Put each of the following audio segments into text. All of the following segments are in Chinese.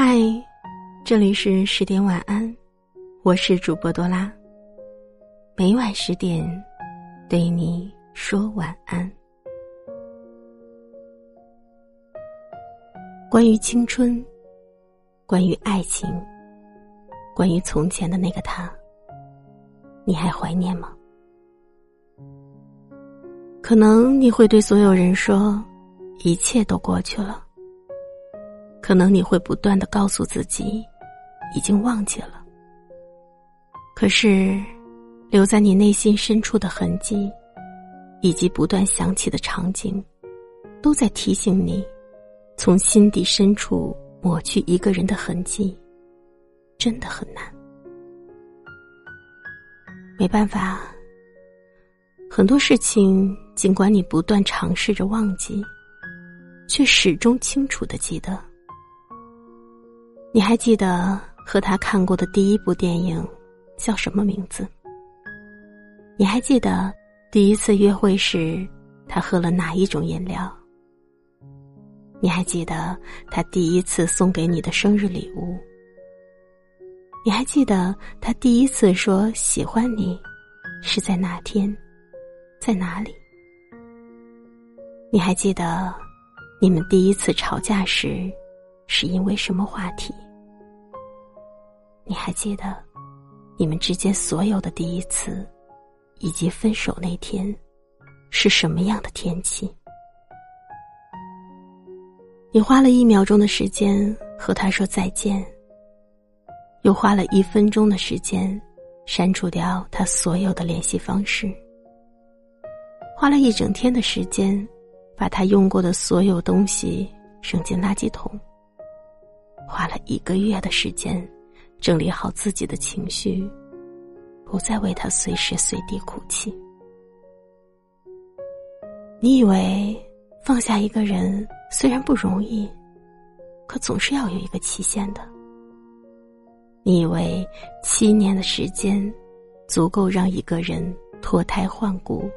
嗨，这里是十点晚安，我是主播多拉。每晚十点，对你说晚安。关于青春，关于爱情，关于从前的那个他，你还怀念吗？可能你会对所有人说，一切都过去了。可能你会不断的告诉自己，已经忘记了。可是，留在你内心深处的痕迹，以及不断想起的场景，都在提醒你，从心底深处抹去一个人的痕迹，真的很难。没办法，很多事情，尽管你不断尝试着忘记，却始终清楚的记得。你还记得和他看过的第一部电影叫什么名字？你还记得第一次约会时他喝了哪一种饮料？你还记得他第一次送给你的生日礼物？你还记得他第一次说喜欢你是在哪天，在哪里？你还记得你们第一次吵架时？是因为什么话题？你还记得你们之间所有的第一次，以及分手那天是什么样的天气？你花了一秒钟的时间和他说再见，又花了一分钟的时间删除掉他所有的联系方式，花了一整天的时间把他用过的所有东西扔进垃圾桶。花了一个月的时间，整理好自己的情绪，不再为他随时随地哭泣。你以为放下一个人虽然不容易，可总是要有一个期限的。你以为七年的时间足够让一个人脱胎换骨，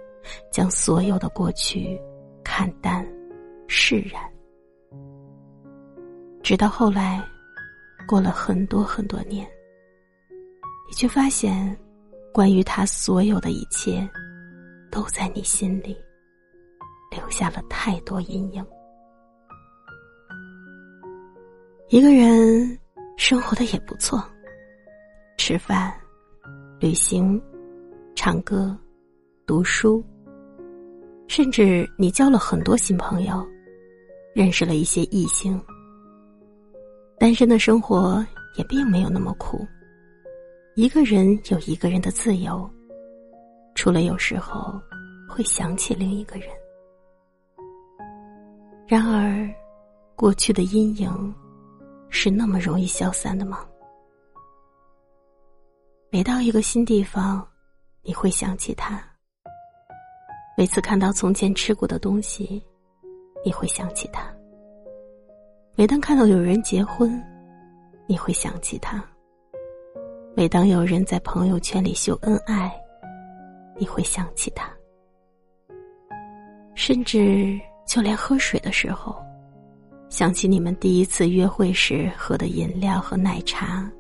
将所有的过去看淡、释然。直到后来，过了很多很多年，你却发现，关于他所有的一切，都在你心里留下了太多阴影。一个人生活的也不错，吃饭、旅行、唱歌、读书，甚至你交了很多新朋友，认识了一些异性。单身的生活也并没有那么苦，一个人有一个人的自由，除了有时候会想起另一个人。然而，过去的阴影是那么容易消散的吗？每到一个新地方，你会想起他；每次看到从前吃过的东西，你会想起他。每当看到有人结婚，你会想起他；每当有人在朋友圈里秀恩爱，你会想起他。甚至就连喝水的时候，想起你们第一次约会时喝的饮料和奶茶，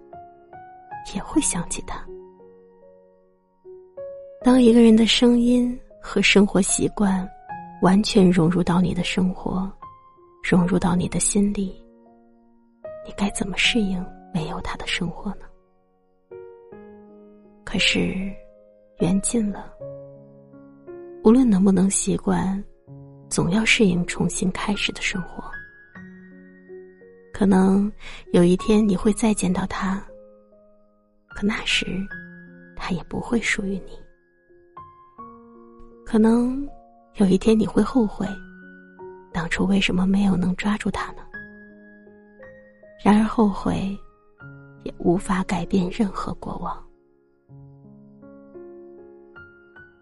也会想起他。当一个人的声音和生活习惯完全融入到你的生活。融入到你的心里，你该怎么适应没有他的生活呢？可是，缘尽了，无论能不能习惯，总要适应重新开始的生活。可能有一天你会再见到他，可那时，他也不会属于你。可能有一天你会后悔。当初为什么没有能抓住他呢？然而后悔，也无法改变任何过往。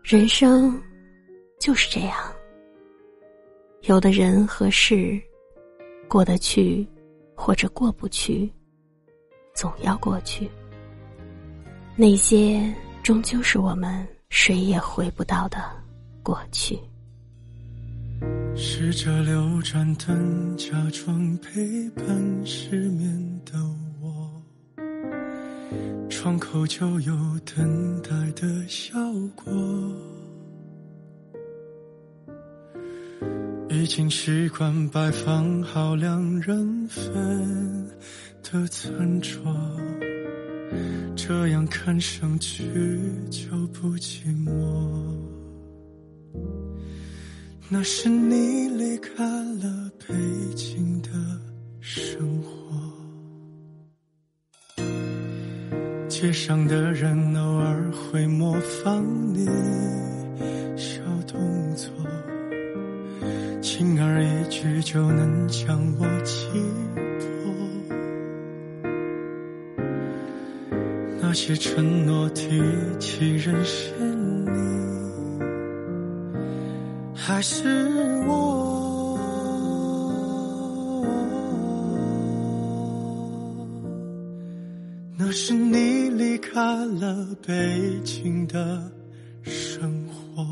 人生就是这样，有的人和事，过得去，或者过不去，总要过去。那些终究是我们谁也回不到的过去。试着留盏灯，假装陪伴失眠的我。窗口就有等待的效果。已经习惯摆放好两人份的餐桌，这样看上去就不寂寞。那是你离开了北京的生活，街上的人偶尔会模仿你小动作。轻而易举就能将我击破，那些承诺提起人是还是我？那是你离开了北京的生活。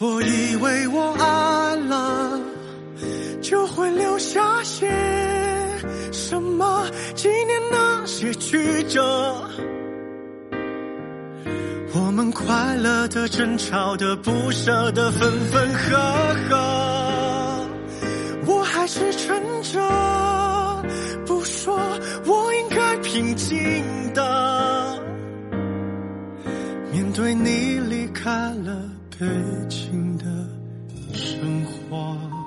我以为我爱了，就会留下些什么纪念那些曲折。我们快乐的、争吵的、不舍的、分分合合。我还是撑着不说，我应该平静的面对你离开了。北京的生活。